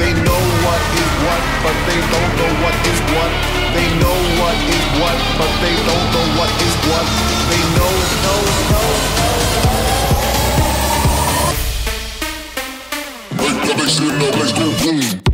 They know what is what, but they don't know what is what. They know what is what, but they don't know what is what. They know, know, know. Make the bass in the place go boom.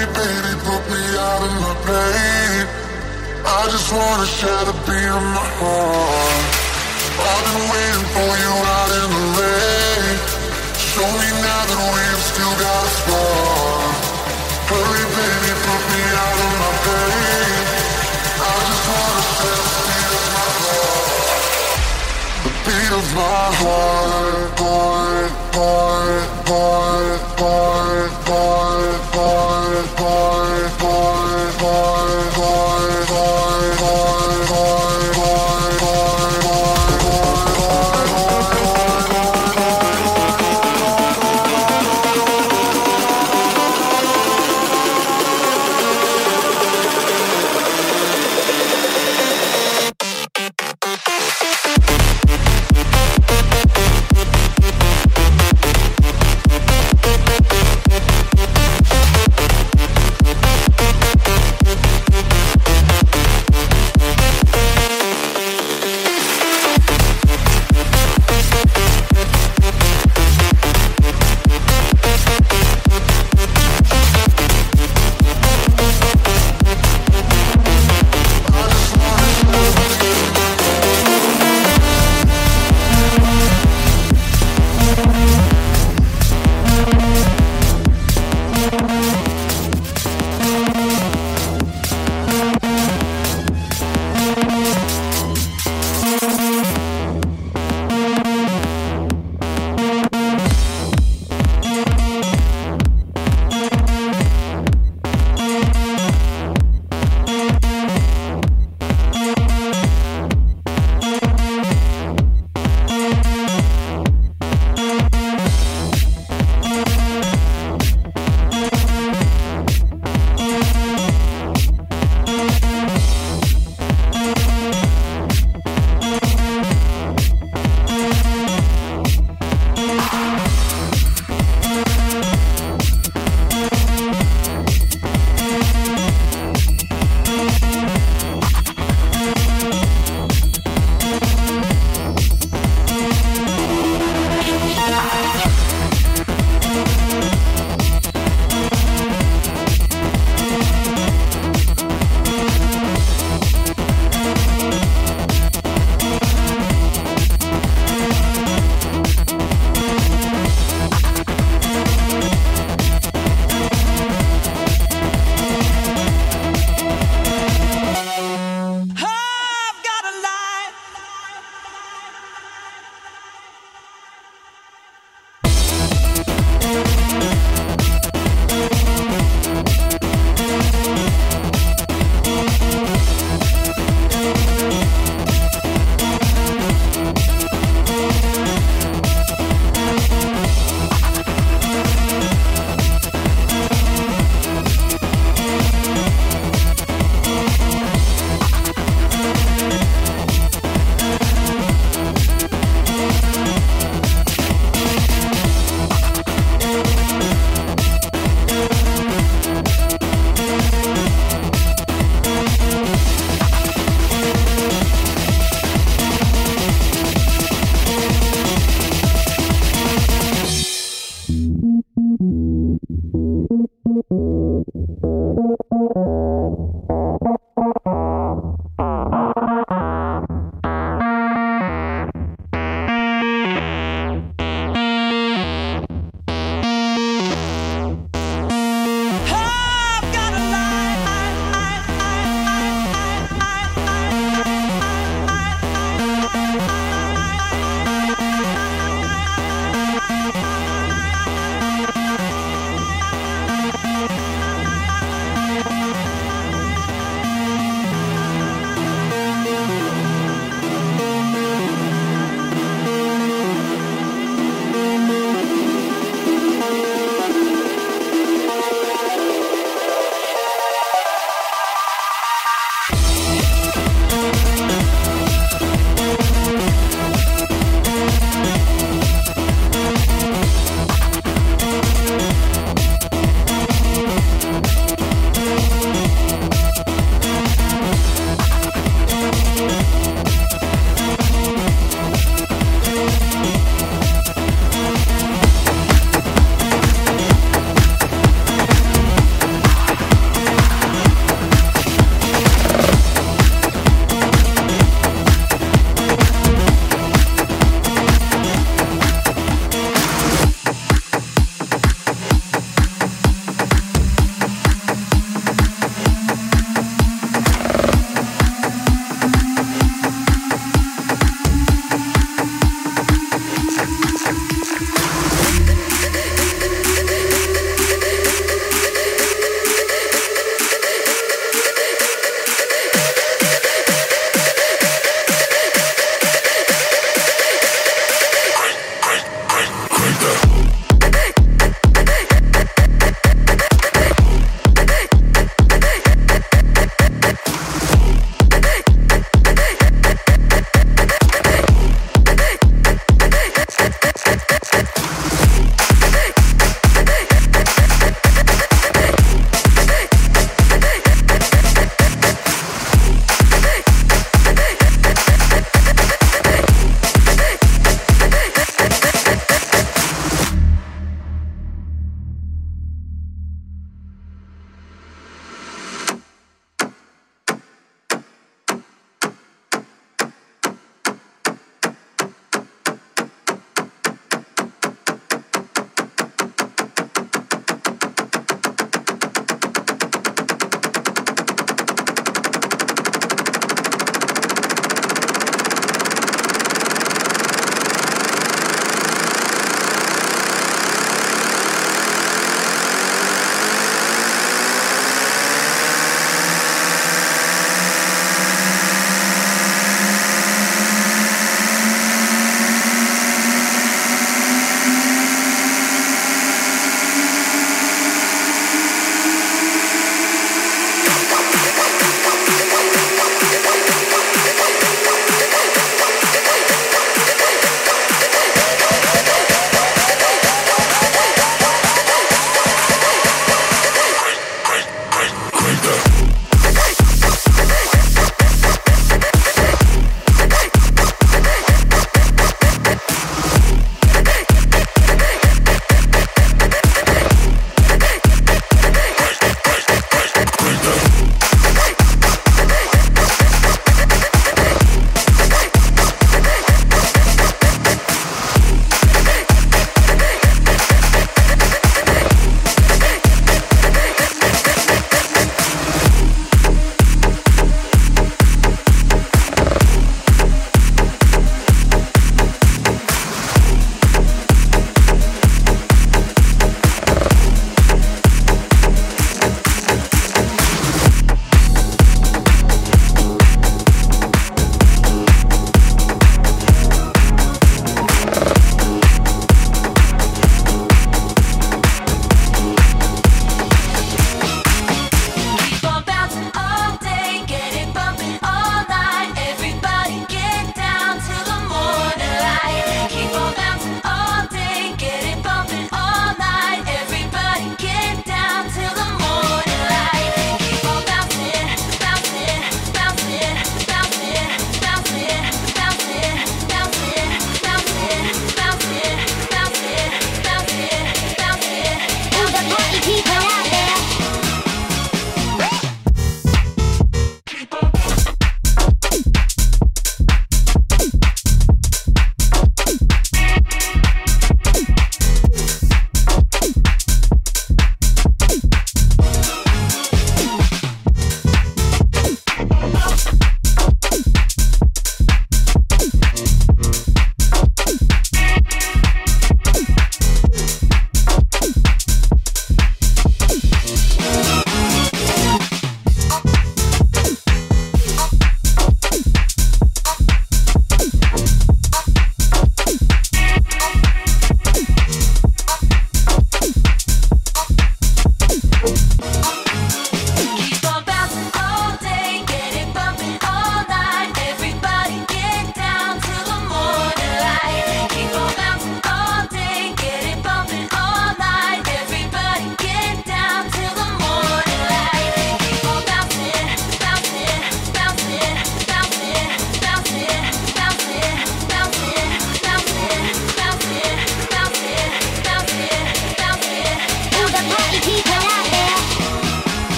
Baby, baby, put me out of my pain. I just wanna share the beat of my heart I've been waiting for you out in the rain Show me now that we've still got a spark Hurry, baby, put me out of my pain. I just wanna beat of my heart, heart, heart, heart, heart, heart, heart, heart, heart, heart, heart.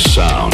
sound.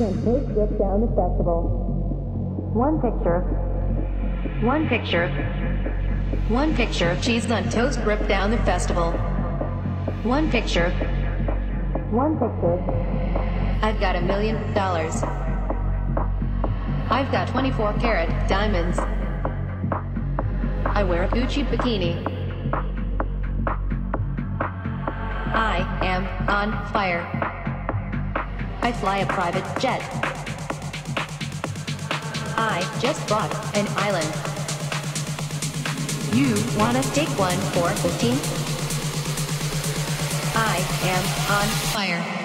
She sent Facebook down the festival. One picture. One picture. One picture of cheese on toast ripped down the festival. One picture. One picture. I've got a million dollars. I've got 24 karat diamonds. I wear a Gucci bikini. I am on fire. I fly a private jet. I just bought an island. You wanna take one for 15? I am on fire. Fire.